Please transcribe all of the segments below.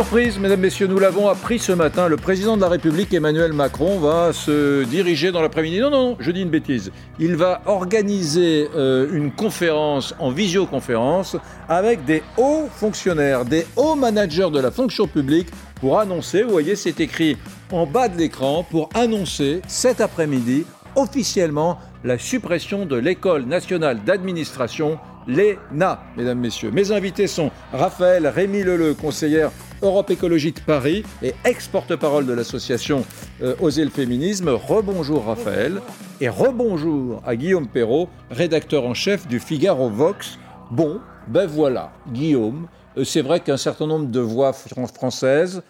Surprise, mesdames, messieurs, nous l'avons appris ce matin. Le président de la République, Emmanuel Macron, va se diriger dans l'après-midi. Non, non, je dis une bêtise. Il va organiser euh, une conférence en visioconférence avec des hauts fonctionnaires, des hauts managers de la fonction publique pour annoncer, vous voyez, c'est écrit en bas de l'écran, pour annoncer cet après-midi officiellement la suppression de l'École nationale d'administration l'ENA, mesdames, messieurs. Mes invités sont Raphaël Rémy Leleu, conseillère Europe Écologie de Paris et ex-porte-parole de l'association euh, Oser le féminisme. Rebonjour Raphaël et rebonjour à Guillaume Perrault, rédacteur en chef du Figaro Vox. Bon, ben voilà, Guillaume, euh, c'est vrai qu'un certain nombre de voix françaises,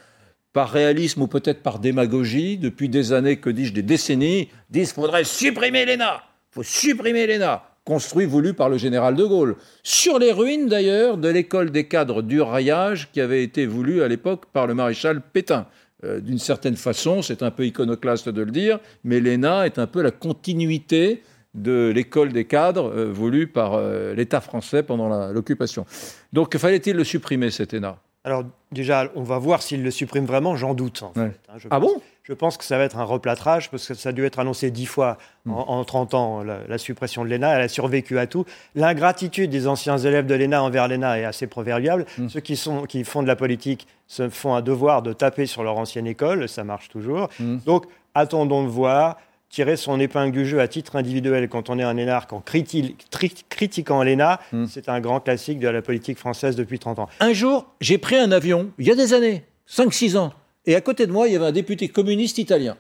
par réalisme ou peut-être par démagogie, depuis des années, que dis-je, des décennies, disent qu'il faudrait supprimer l'ENA. Il faut supprimer l'ENA construit, voulu par le général de Gaulle. Sur les ruines d'ailleurs de l'école des cadres du raillage qui avait été voulu à l'époque par le maréchal Pétain. Euh, d'une certaine façon, c'est un peu iconoclaste de le dire, mais l'ENA est un peu la continuité de l'école des cadres euh, voulue par euh, l'État français pendant l'occupation. Donc fallait-il le supprimer, cet ENA alors déjà, on va voir s'il le supprime vraiment, j'en doute. En fait, hein, ah bon? Je pense que ça va être un replâtrage, parce que ça a dû être annoncé dix fois en, 30 hmm. ans, la, suppression de l'ENA, elle a survécu à tout. L'ingratitude des anciens élèves de l'ENA envers l'ENA est assez proverbiale. Hmm. Ceux qui, sont, qui font de la politique se font un devoir de taper sur leur ancienne école, ça marche toujours. Hmm. Donc attendons de voir tirer son épingle du jeu à titre individuel quand on est un énarque en critiquant l'ENA, c'est un grand classique de la politique française depuis 30 ans. Un jour, j'ai pris un avion, il y a des années, 5-6 ans, et à côté de moi, il y avait un député communiste italien.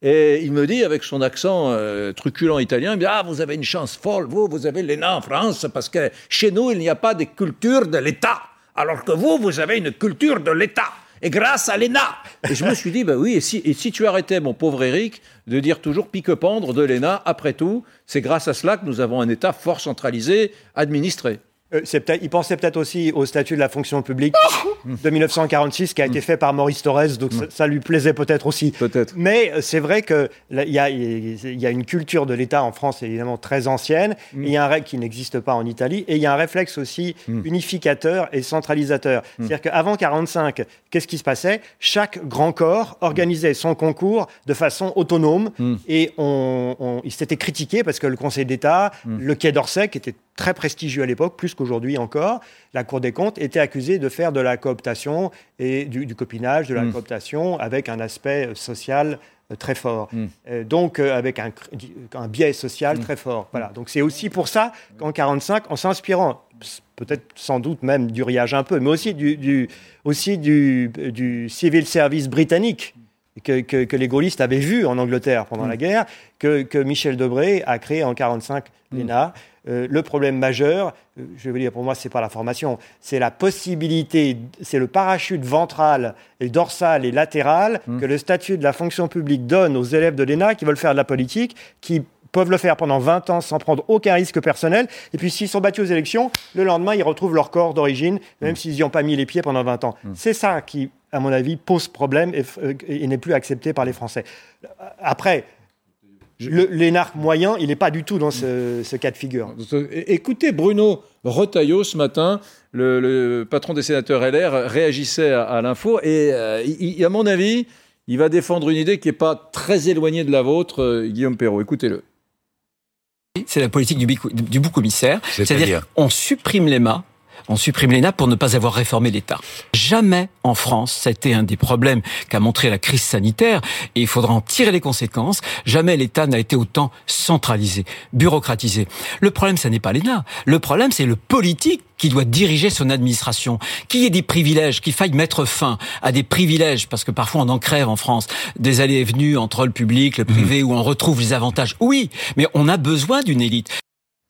Et il me dit, avec son accent euh, truculent italien, il me dit, ah, vous avez une chance folle, vous, vous avez l'ENA en France, parce que chez nous, il n'y a pas de culture de l'État, alors que vous, vous avez une culture de l'État et grâce à l'ENA. Et je me suis dit, bah oui, et si, et si tu arrêtais, mon pauvre Eric, de dire toujours pique-pendre de l'ENA, après tout, c'est grâce à cela que nous avons un État fort centralisé, administré. Euh, il pensait peut-être aussi au statut de la fonction publique de 1946 qui a été fait par Maurice Thorez, donc ça, lui plaisait peut-être aussi. Peut-être. Mais euh, c'est vrai qu'il y, a, y a une culture de l'État en France évidemment très ancienne, mm. il y a un règle qui n'existe pas en Italie, et il y a un réflexe aussi mm. unificateur et centralisateur. Mm. C'est-à-dire qu'avant 45, qu'est-ce qui se passait? Chaque grand corps organisait son concours de façon autonome, et on, il s'était critiqué parce que le Conseil d'État, le Quai d'Orsay, qui était très prestigieux à l'époque, plus qu'aujourd'hui encore, la Cour des comptes était accusée de faire de la cooptation et du, copinage, de la mm. cooptation avec un aspect euh, social euh, très fort. Mm. Euh, donc avec un, biais social mm. très fort. Voilà. Donc c'est aussi pour ça qu'en 1945, en s'inspirant peut-être sans doute même du riage un peu, mais aussi du, aussi du, civil service britannique que, les gaullistes avaient vu en Angleterre pendant la guerre, que, que Michel Debré a créé en 1945 l'ENA. Euh, le problème majeur, euh, je veux dire pour moi, c'est pas la formation, c'est la possibilité, c'est le parachute ventral et dorsal et latéral mmh. que le statut de la fonction publique donne aux élèves de l'ENA qui veulent faire de la politique, qui peuvent le faire pendant 20 ans sans prendre aucun risque personnel. Et puis s'ils sont battus aux élections, le lendemain, ils retrouvent leur corps d'origine, même mmh. s'ils n'y ont pas mis les pieds pendant 20 ans. Mmh. C'est ça qui, à mon avis, pose problème et, euh, et n'est plus accepté par les Français. Après, L'énarque moyen, il n'est pas du tout dans ce, cas de figure. Écoutez, Bruno Retailleau, ce matin, le, patron des sénateurs LR, réagissait à, l'info et, euh, à mon avis, il va défendre une idée qui n'est pas très éloignée de la vôtre, euh, Guillaume Perrault. Écoutez-le. C'est la politique du, du bouc commissaire. C'est-à-dire on supprime les mâts on supprime l'ENA pour ne pas avoir réformé l'État. Jamais en France, ça a été un des problèmes qu'a montré la crise sanitaire, et il faudra en tirer les conséquences. Jamais l'État n'a été autant centralisé, bureaucratisé. Le problème, ce n'est pas l'ENA. Le problème, c'est le politique qui doit diriger son administration, qu'il y ait des privilèges, qu'il faille mettre fin à des privilèges, parce que parfois on en crève en France, des allées et venues entre le public, le privé, mmh. où on retrouve les avantages. Oui, mais on a besoin d'une élite.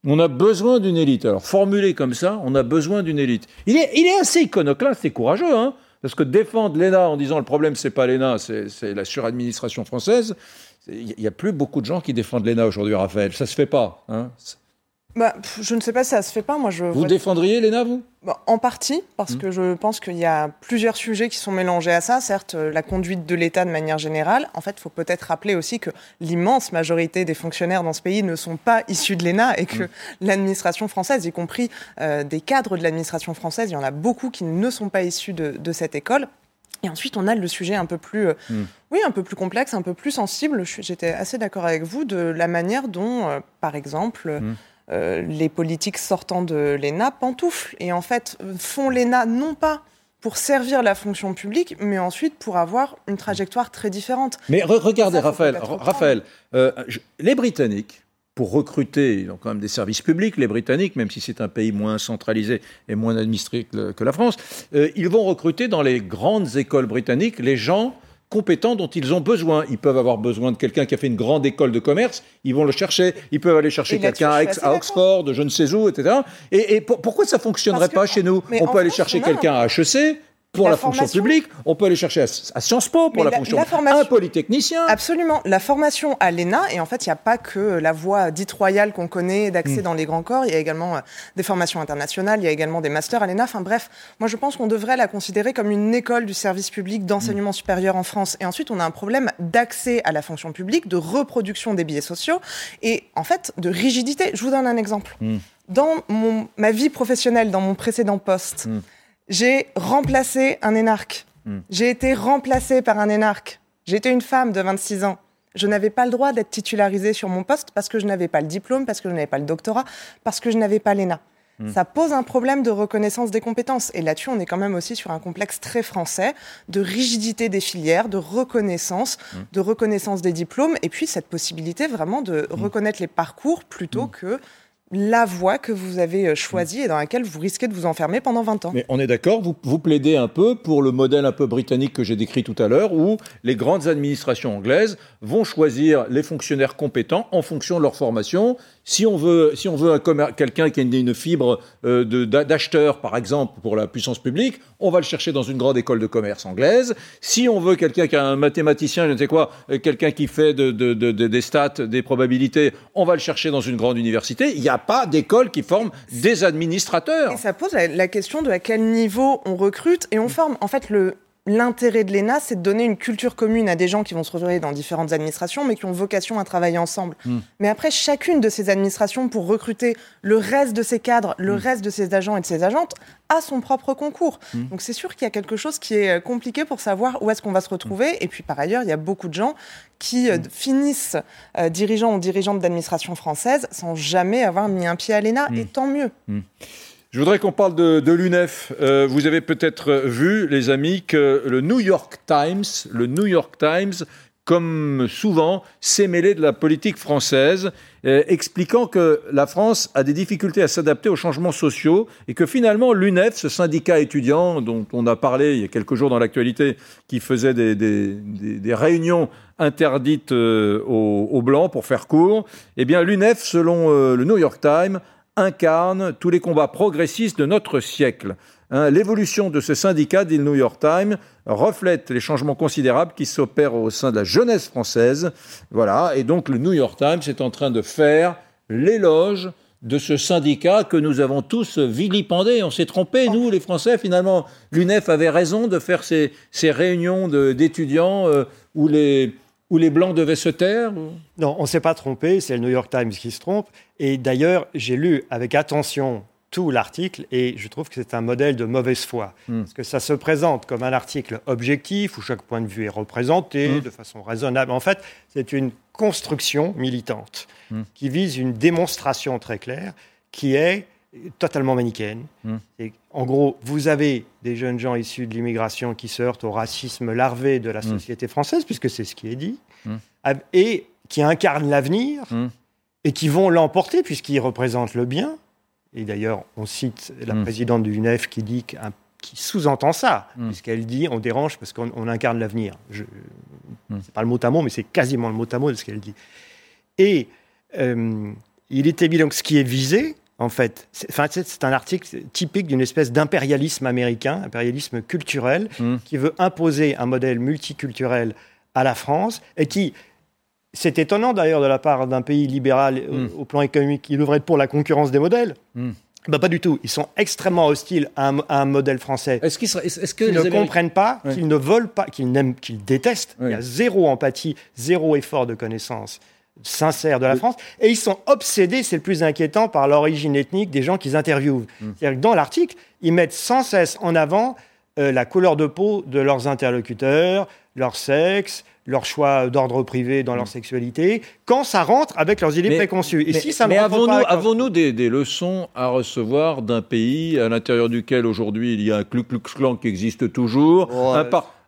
On a besoin d'une élite. Alors, formulé comme ça, on a besoin d'une élite. Il est, il est assez iconoclaste et courageux, hein parce que défendre l'ENA en disant le problème, c'est pas l'ENA, c'est la suradministration française, il n'y a plus beaucoup de gens qui défendent l'ENA aujourd'hui, Raphaël. Ça se fait pas. Hein bah, je ne sais pas si ça se fait pas. Moi, je vous défendriez Léna, vous? Bah, En partie, parce mmh. que je pense qu'il y a plusieurs sujets qui sont mélangés à ça. Certes, euh, la conduite de l'État de manière générale. En fait, il faut peut-être rappeler aussi que l'immense majorité des fonctionnaires dans ce pays ne sont pas issus de l'ENA et que mmh. l'administration française, y compris euh, des cadres de l'administration française, il y en a beaucoup qui ne sont pas issus de, de cette école. Et ensuite, on a le sujet un peu plus, euh, hmm. oui, un peu plus complexe, un peu plus sensible. J'étais assez d'accord avec vous de la manière dont, euh, par exemple, hmm. Euh, les politiques sortant de l'ENA pantouflent et en fait font l'ENA non pas pour servir la fonction publique, mais ensuite pour avoir une trajectoire très différente. Mais regardez, Raphaël, Raphaël les Britanniques, pour recruter, ils ont quand même des services publics, les Britanniques, même si c'est un pays moins centralisé et moins administré que, la France, euh, ils vont recruter dans les grandes écoles britanniques les gens compétents dont ils ont besoin. Ils peuvent avoir besoin de quelqu'un qui a fait une grande école de commerce, ils vont le chercher. Ils peuvent aller chercher quelqu'un à, Oxford, je ne sais où, etc. Et, pourquoi ça fonctionnerait pas chez nous? On peut aller chercher quelqu'un à HEC, pour la, fonction publique, on peut aller chercher à, Sciences Po pour la, fonction, un polytechnicien. Absolument. La formation à l'ENA, et en fait, il n'y a pas que la voie dite royale qu'on connaît d'accès hmm. dans les grands corps, il y a également euh, des formations internationales, il y a également des masters à l'ENA. Enfin bref, moi je pense qu'on devrait la considérer comme une école du service public d'enseignement hmm. supérieur en France. Et ensuite, on a un problème d'accès à la fonction publique, de reproduction des billets sociaux et en fait de rigidité. Je vous donne un exemple. Hmm. Dans mon, ma vie professionnelle, dans mon précédent poste, j'ai remplacé un énarque. Hmm. J'ai été remplacée par un énarque. J'étais une femme de 26 ans. Je n'avais pas le droit d'être titularisée sur mon poste parce que je n'avais pas le diplôme, parce que je n'avais pas le doctorat, parce que je n'avais pas l'ENA. Hmm. Ça pose un problème de reconnaissance des compétences. Et là-dessus, on est quand même aussi sur un complexe très français de rigidité des filières, de reconnaissance, hmm. de reconnaissance des diplômes, et puis cette possibilité vraiment de reconnaître les parcours plutôt que la voie que vous avez euh, choisie et dans laquelle vous risquez de vous enfermer pendant 20 ans. Mais on est d'accord, vous, vous plaidez un peu pour le modèle un peu britannique que j'ai décrit tout à l'heure, où les grandes administrations anglaises vont choisir les fonctionnaires compétents en fonction de leur formation si on veut, si on veut quelqu'un qui a une, fibre euh, d'acheteur, par exemple, pour la puissance publique, on va le chercher dans une grande école de commerce anglaise. Si on veut quelqu'un qui a un mathématicien, je ne sais quoi, euh, quelqu'un qui fait des stats, des probabilités, on va le chercher dans une grande université. Il n'y a pas d'école qui forme des administrateurs. Et ça pose la question de à quel niveau on recrute et on forme. En fait, le, l'intérêt de l'ENA, c'est de donner une culture commune à des gens qui vont se retrouver dans différentes administrations, mais qui ont vocation à travailler ensemble. Hmm. Mais après, chacune de ces administrations, pour recruter le reste de ses cadres, le hmm. reste de ses agents et de ses agentes, a son propre concours. Hmm. Donc c'est sûr qu'il y a quelque chose qui est euh, compliqué pour savoir où est-ce qu'on va se retrouver. Et puis par ailleurs, il y a beaucoup de gens qui euh, finissent euh, dirigeants ou dirigeantes d'administration française sans jamais avoir mis un pied à l'ENA, et tant mieux. Je voudrais qu'on parle de, l'UNEF. Euh, vous avez peut-être vu, les amis, que le New York Times, le New York Times, comme souvent, s'est mêlé de la politique française, euh, expliquant que la France a des difficultés à s'adapter aux changements sociaux et que finalement l'UNEF, ce syndicat étudiant dont on a parlé il y a quelques jours dans l'actualité, qui faisait des, réunions interdites euh, aux, Blancs pour faire court, eh bien l'UNEF, selon le New York Times, incarne tous les combats progressistes de notre siècle. Hein, l'évolution de ce syndicat, dit le New York Times, reflète les changements considérables qui s'opèrent au sein de la jeunesse française. Voilà, et donc le New York Times est en train de faire l'éloge de ce syndicat que nous avons tous vilipendé. On s'est trompé, nous, les Français, finalement. L'UNEF avait raison de faire ces, réunions d'étudiants euh, où les, où les Blancs devaient se taire Non, on ne s'est pas trompé, c'est le New York Times qui se trompe. Et d'ailleurs, j'ai lu avec attention tout l'article et je trouve que c'est un modèle de mauvaise foi. Hmm. Parce que ça se présente comme un article objectif où chaque point de vue est représenté hmm. de façon raisonnable. En fait, c'est une construction militante hmm. qui vise une démonstration très claire qui est totalement manichéenne. Hmm. en gros, vous avez des jeunes gens issus de l'immigration qui se heurtent au racisme larvé de la hmm. société française, puisque c'est ce qui est dit, hmm. et qui incarnent l'avenir et qui vont l'emporter puisqu'ils représentent le bien. Et d'ailleurs, on cite la présidente du UNEF qui dit qui sous-entend ça, puisqu'elle dit on dérange parce qu'on incarne l'avenir. Ce n'est pas le mot à mot, mais c'est quasiment le mot à mot de ce qu'elle dit. Et euh, il est évident que ce qui est visé, en fait. C'est un article typique d'une espèce d'impérialisme américain, impérialisme culturel, mmh. qui veut imposer un modèle multiculturel à la France et qui, c'est étonnant d'ailleurs de la part d'un pays libéral mmh. au, plan économique, qui devrait être pour la concurrence des modèles. Mmh. Bah, pas du tout. Ils sont extrêmement hostiles à un, modèle français. Est-ce qu'ils ne comprennent pas, qu'ils ne veulent pas, qu'ils n'aiment, qu'ils détestent Il y a zéro empathie, zéro effort de connaissance sincère de la France, et ils sont obsédés, c'est le plus inquiétant, par l'origine ethnique des gens qu'ils interviewent. Mm. C'est-à-dire que dans l'article, ils mettent sans cesse en avant euh, la couleur de peau de leurs interlocuteurs, leur sexe, leur choix d'ordre privé dans leur mm. sexualité, quand ça rentre avec leurs idées préconçues. Et si ça mais avons-nous des, des, leçons à recevoir d'un pays à l'intérieur duquel aujourd'hui il y a un Ku Klux Klan qui existe toujours, un,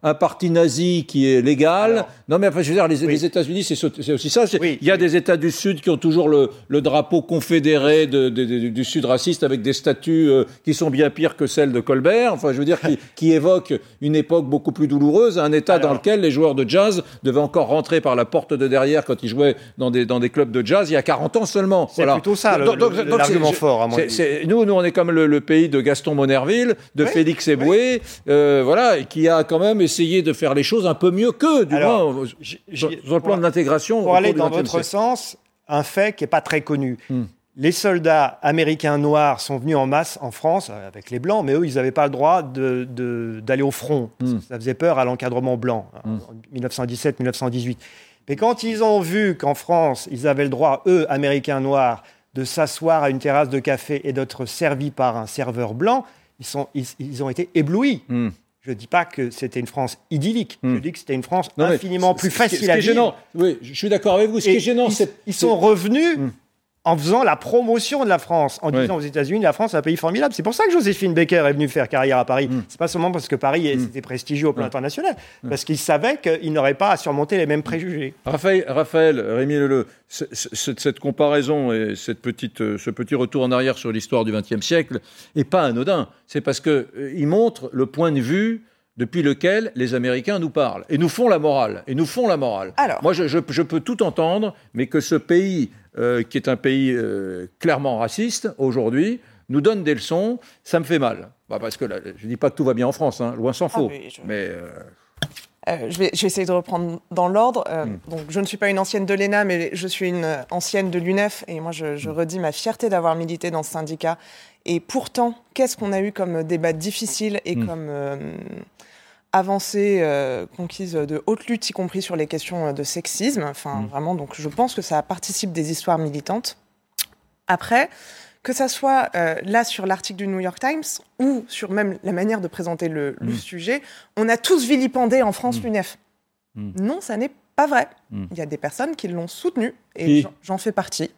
un parti nazi qui est légal. non, mais enfin, je veux dire, les, États-Unis, c'est aussi ça. Il y a des États du Sud qui ont toujours le, drapeau confédéré du Sud raciste avec des statues euh, qui sont bien pires que celles de Colbert. Enfin, je veux dire, qui, qui évoquent une époque beaucoup plus douloureuse, un État dans lequel les joueurs de jazz devaient encore rentrer par la porte de derrière quand ils jouaient dans des, dans des clubs de jazz il y a 40 ans seulement. C'est plutôt ça, l'argument fort, à mon avis. Nous, nous, on est comme le, pays de Gaston Monerville, de Félix Eboué, euh, voilà, qui a quand même essayer de faire les choses un peu mieux que du moins, sur, le plan de l'intégration. Pour aller dans votre sens, un fait qui n'est pas très connu. Hmm. Les soldats américains noirs sont venus en masse en France euh, avec les blancs, mais eux, ils n'avaient pas le droit d'aller de, au front. Hmm. Ça faisait peur à l'encadrement blanc hmm. en 1917-1918. Mais quand ils ont vu qu'en France, ils avaient le droit, eux, Américains noirs, de s'asseoir à une terrasse de café et d'être servis par un serveur blanc, ils, sont, ils ont été éblouis. Je ne dis pas que c'était une France idyllique. Je hmm. dis que c'était une France infiniment plus facile à vivre. Gênant, oui, je suis d'accord avec vous. Ce qui est gênant, c'est ils sont revenus hmm en faisant la promotion de la France, en disant aux États-Unis, la France est un pays formidable. C'est pour ça que Joséphine Baker est venue faire carrière à Paris. Mm. C'est pas seulement parce que Paris était mm. prestigieux au plan international, mm. parce qu'il savait qu'il n'aurait pas à surmonter les mêmes préjugés. Raphaël, Raphaël Rémi Leleu, cette comparaison et cette petite, euh, ce petit retour en arrière sur l'histoire du XXe siècle n'est pas anodin. C'est parce qu'il euh, montre le point de vue depuis lequel les Américains nous parlent et nous font la morale. Et nous font la morale. Alors. Moi, je, je peux tout entendre, mais que ce pays euh, qui est un pays euh, clairement raciste aujourd'hui, nous donne des leçons, ça me fait mal. Bah, parce que je ne dis pas que tout va bien en France, hein, loin s'en ah faut. je... Mais. Euh, je, vais, essayer de reprendre dans l'ordre. Hmm. Donc, je ne suis pas une ancienne de l'ENA, mais je suis une ancienne de l'UNEF. Et moi, je, je hmm. redis ma fierté d'avoir milité dans ce syndicat. Et pourtant, qu'est-ce qu'on a eu comme débat difficile et hmm. comme avancées euh, conquises de haute lutte, y compris sur les questions de sexisme. Enfin, mm. vraiment, donc je pense que ça participe des histoires militantes. Après, que ça soit euh, là sur l'article du New York Times ou sur même la manière de présenter le, mm. sujet, on a tous vilipendé en France mm. l'UNEF. Non, ça n'est pas vrai. Il y a des personnes qui l'ont soutenu et j'en fais partie.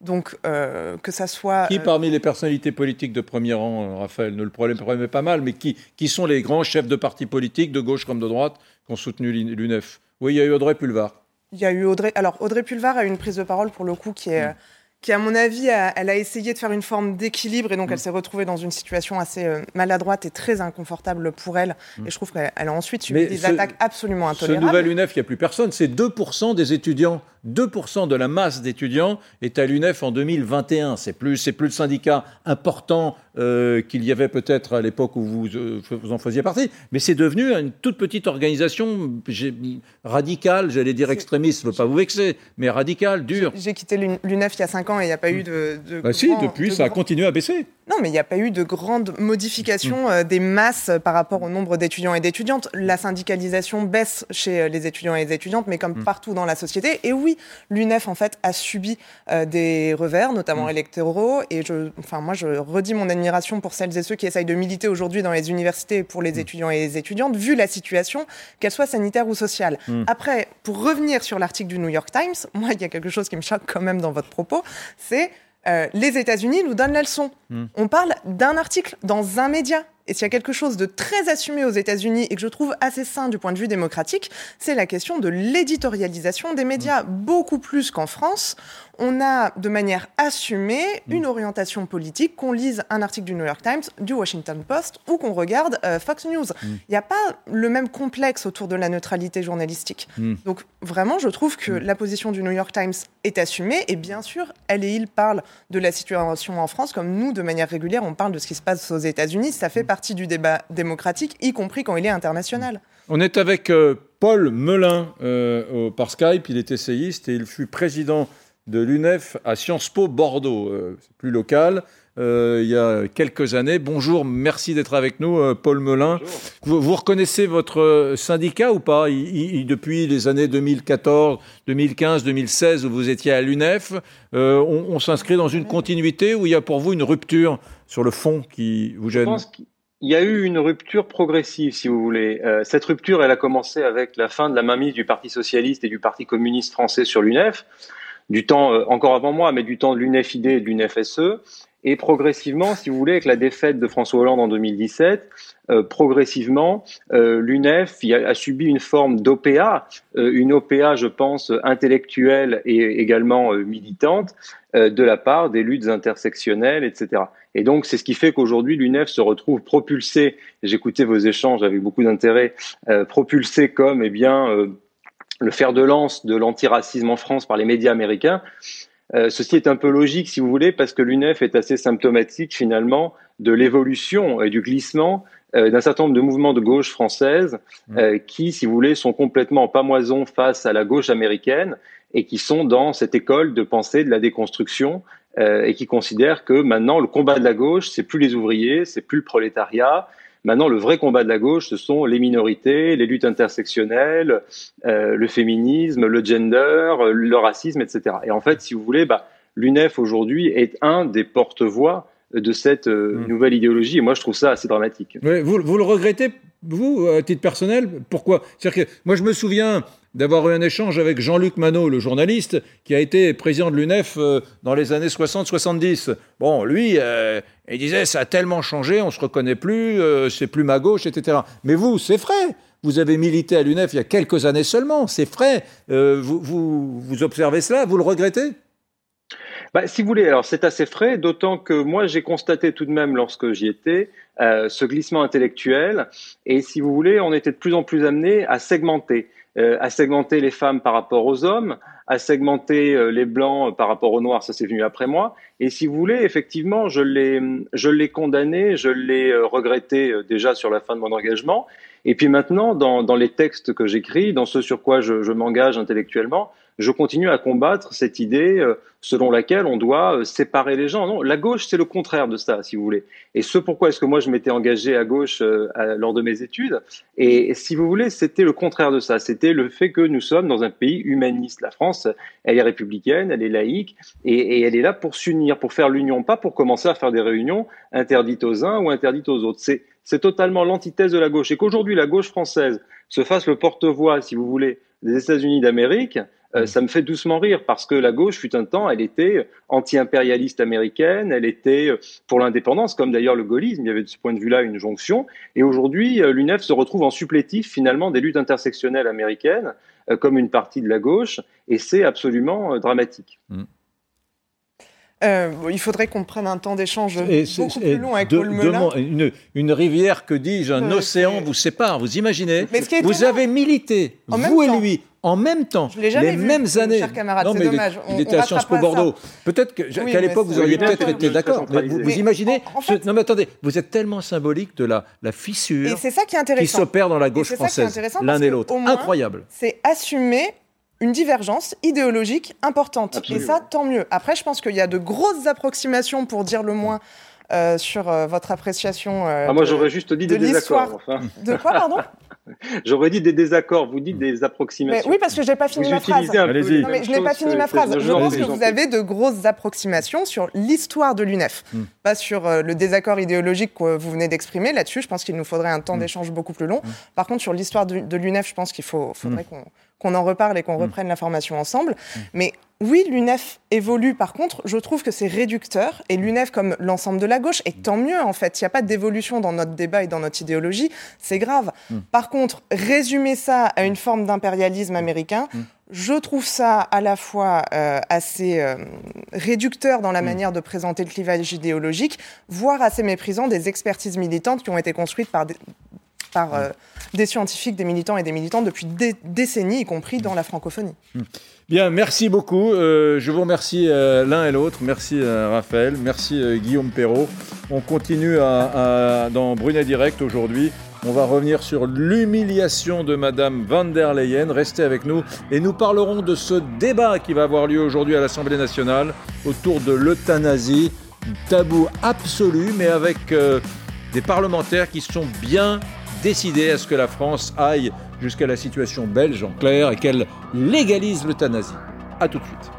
Donc, euh, que ça soit. Qui, euh, parmi les personnalités politiques de premier rang, euh, Raphaël, ne le problème, est pas mal, mais qui, qui sont les grands chefs de partis politiques, de gauche comme de droite, qui ont soutenu l'UNEF? Oui, il y a eu Audrey Pulvar. Il y a eu Audrey. Alors, Audrey Pulvar a eu une prise de parole, pour le coup, qui est. Mm qui, à mon avis, elle a essayé de faire une forme d'équilibre et donc elle mm. s'est retrouvée dans une situation assez euh, maladroite et très inconfortable pour elle. Mm. Et je trouve qu'elle a ensuite subi des attaques absolument intolérables. Ce nouvel UNEF, il n'y a plus personne, c'est 2% des étudiants. 2% de la masse d'étudiants est à l'UNEF en 2021. C'est plus, c'est plus le syndicat important euh, qu'il y avait peut-être à l'époque où vous, euh, vous, en faisiez partie, mais c'est devenu une toute petite organisation radicale, j'allais dire extrémiste, je ne veux pas vous vexer, mais radicale, dure. J'ai quitté l'UNEF il y a 5 ans et il n'y a pas eu de... de bah si, depuis, ça a continué à baisser. Non, mais il n'y a pas eu de grande modification mm. euh, des masses par rapport au nombre d'étudiants et d'étudiantes. La syndicalisation baisse chez euh, les étudiants et les étudiantes, mais comme mm. partout dans la société. Et oui, l'UNEF, en fait, a subi euh, des revers, notamment mm. électoraux. Et je, enfin, moi, je redis mon admiration pour celles et ceux qui essayent de militer aujourd'hui dans les universités pour les étudiants et les étudiantes, vu la situation, qu'elle soit sanitaire ou sociale. Après, pour revenir sur l'article du New York Times, moi, il y a quelque chose qui me choque quand même dans votre propos, c'est euh, les États-Unis nous donnent la leçon. Hmm. On parle d'un article dans un média. Et s'il y a quelque chose de très assumé aux États-Unis et que je trouve assez sain du point de vue démocratique, c'est la question de l'éditorialisation des médias, hmm. beaucoup plus qu'en France on a de manière assumée mm. une orientation politique, qu'on lise un article du New York Times, du Washington Post ou qu'on regarde euh, Fox News. Mm. Il n'y a pas le même complexe autour de la neutralité journalistique. Mm. Donc vraiment, je trouve que la position du New York Times est assumée et bien sûr, elle et il parlent de la situation en France comme nous, de manière régulière, on parle de ce qui se passe aux États-Unis. Ça fait partie du débat démocratique, y compris quand il est international. On est avec euh, Paul Melun euh, par Skype, il est essayiste et il fut président de l'UNEF à Sciences Po Bordeaux, euh, plus local. Euh, il y a quelques années. Bonjour, merci d'être avec nous, euh, Paul Melin. Vous, reconnaissez votre syndicat ou pas? Depuis les années 2014, 2015, 2016, où vous étiez à l'UNEF, on, s'inscrit dans une continuité où il y a pour vous une rupture sur le fond qui vous gêne? il y a eu une rupture progressive, si vous voulez. Cette rupture, elle a commencé avec la fin de la mainmise du Parti socialiste et du Parti communiste français sur l'UNEF, du temps, euh, encore avant moi, mais du temps de l'UNEF-ID et de l'UNEF-SE. Et progressivement, si vous voulez, avec la défaite de François Hollande en 2017, euh, progressivement, euh, l'UNEF a, subi une forme d'OPA, euh, une OPA, je pense, intellectuelle et également euh, militante, euh, de la part des luttes intersectionnelles, etc. Et donc, c'est ce qui fait qu'aujourd'hui, l'UNEF se retrouve propulsée, j'écoutais vos échanges avec beaucoup d'intérêt, propulsée comme, eh bien, le fer de lance de l'antiracisme en France par les médias américains. Euh, ceci est un peu logique, si vous voulez, parce que l'UNEF est assez symptomatique finalement de l'évolution et du glissement euh, d'un certain nombre de mouvements de gauche française mmh. euh, qui, si vous voulez, sont complètement en pamoison face à la gauche américaine et qui sont dans cette école de pensée de la déconstruction euh, et qui considèrent que maintenant le combat de la gauche, c'est plus les ouvriers, c'est plus le prolétariat, Maintenant, le vrai combat de la gauche, ce sont les minorités, les luttes intersectionnelles, euh, le féminisme, le gender, le racisme, etc. Et en fait, si vous voulez, bah, l'UNEF aujourd'hui est un des porte-voix de cette euh, mmh. nouvelle idéologie. Et moi, je trouve ça assez dramatique. Oui, vous, vous, le regrettez, vous, à titre personnel? Pourquoi? C'est-à-dire que moi, je me souviens d'avoir eu un échange avec Jean-Luc Manot, le journaliste, qui a été président de l'UNEF euh, dans les années 60-70. Bon, lui, euh, il disait, ça a tellement changé, on se reconnaît plus, c'est plus ma gauche, etc. Mais vous, c'est vrai. Vous avez milité à l'UNEF il y a quelques années seulement, c'est vrai. Vous, vous, vous observez cela, vous le regrettez? Bah, si vous voulez, alors c'est assez frais, d'autant que moi j'ai constaté tout de même lorsque j'y étais euh, ce glissement intellectuel, et si vous voulez, on était de plus en plus amené à segmenter. Euh, à segmenter les femmes par rapport aux hommes, à segmenter euh, les blancs par rapport aux noirs, ça c'est venu après moi. Et si vous voulez, effectivement, je l'ai, je l'ai condamné, je l'ai euh, regretté déjà sur la fin de mon engagement. Et puis maintenant, dans, dans les textes que j'écris, dans ce sur quoi je, je m'engage intellectuellement, je continue à combattre cette idée euh, selon laquelle on doit euh, séparer les gens. Non, la gauche, c'est le contraire de ça, si vous voulez. Et ce pourquoi est-ce que moi je m'étais engagé à gauche euh, lors de mes études. Et, si vous voulez, c'était le contraire de ça. C'était le fait que nous sommes dans un pays humaniste. La France, elle est républicaine, elle est laïque, et, et elle est là pour s'unir, pour faire l'union, pas pour commencer à faire des réunions interdites aux uns ou interdites aux autres. C'est c'est totalement l'antithèse de la gauche. Et qu'aujourd'hui, la gauche française se fasse le porte-voix, si vous voulez, des États-Unis d'Amérique, euh, mm. ça me fait doucement rire parce que la gauche fut un temps, elle était anti-impérialiste américaine, elle était euh, pour l'indépendance, comme d'ailleurs le gaullisme, il y avait de ce point de vue-là une jonction. Et aujourd'hui, euh, l'UNEF se retrouve en supplétif finalement des luttes intersectionnelles américaines comme une partie de la gauche, et c'est absolument dramatique. Mm. Euh, il faudrait qu'on prenne un temps d'échange beaucoup plus long avec de, Paul Melun. Une, une, rivière, que dis-je, un euh, océan vous sépare. Vous imaginez Vous avez milité, vous et lui, en même temps, les vu, mêmes années. non, mais dommage. Il, était à Sciences Po Bordeaux. Peut-être qu'à oui, l'époque, vous auriez peut-être été d'accord. Mais vous, vous imaginez en, en fait, Non, mais attendez, vous êtes tellement symbolique de la, la fissure qui s'opère dans la gauche française, l'un et l'autre. Incroyable. C'est assumer une divergence idéologique importante. Et ça, tant mieux. Après, je pense qu'il y a de grosses approximations, pour dire le moins, euh, sur euh, votre appréciation. Euh, ah, moi, j'aurais juste dit des désaccords. Enfin. De quoi, pardon? J'aurais dit des désaccords, vous dites des approximations. Mais oui, parce que je n'ai pas fini ma phrase. Non, mais je n'ai pas fini ma phrase. Je pense que vous avez de grosses approximations sur l'histoire de l'UNEF, hmm. pas sur le désaccord idéologique que vous venez d'exprimer. Là-dessus, je pense qu'il nous faudrait un temps hmm. d'échange beaucoup plus long. Hmm. Par contre, sur l'histoire de, de l'UNEF, je pense qu'il faudrait qu'on qu'on en reparle et qu'on mm. reprenne l'information ensemble. Mm. Mais oui, l'UNEF évolue. Par contre, je trouve que c'est réducteur. Et l'UNEF, comme l'ensemble de la gauche, et tant mieux en fait. Il n'y a pas d'évolution dans notre débat et dans notre idéologie. C'est grave. Mm. Par contre, résumer ça à une forme d'impérialisme américain, je trouve ça à la fois euh, assez euh, réducteur dans la manière de présenter le clivage idéologique, voire assez méprisant des expertises militantes qui ont été construites par des, par euh, des scientifiques, des militants et des militantes depuis des décennies, y compris dans la francophonie. Hmm. Bien, merci beaucoup. Euh, je vous remercie euh, l'un et l'autre. Merci Raphaël, merci Guillaume Perrault. On continue à, dans Brunet Direct aujourd'hui. On va revenir sur l'humiliation de Madame van der Leyen. Restez avec nous et nous parlerons de ce débat qui va avoir lieu aujourd'hui à l'Assemblée nationale autour de l'euthanasie. Tabou absolu, mais avec des parlementaires qui sont bien décider à ce que la France aille jusqu'à la situation belge en clair et qu'elle légalise l'euthanasie. A tout de suite.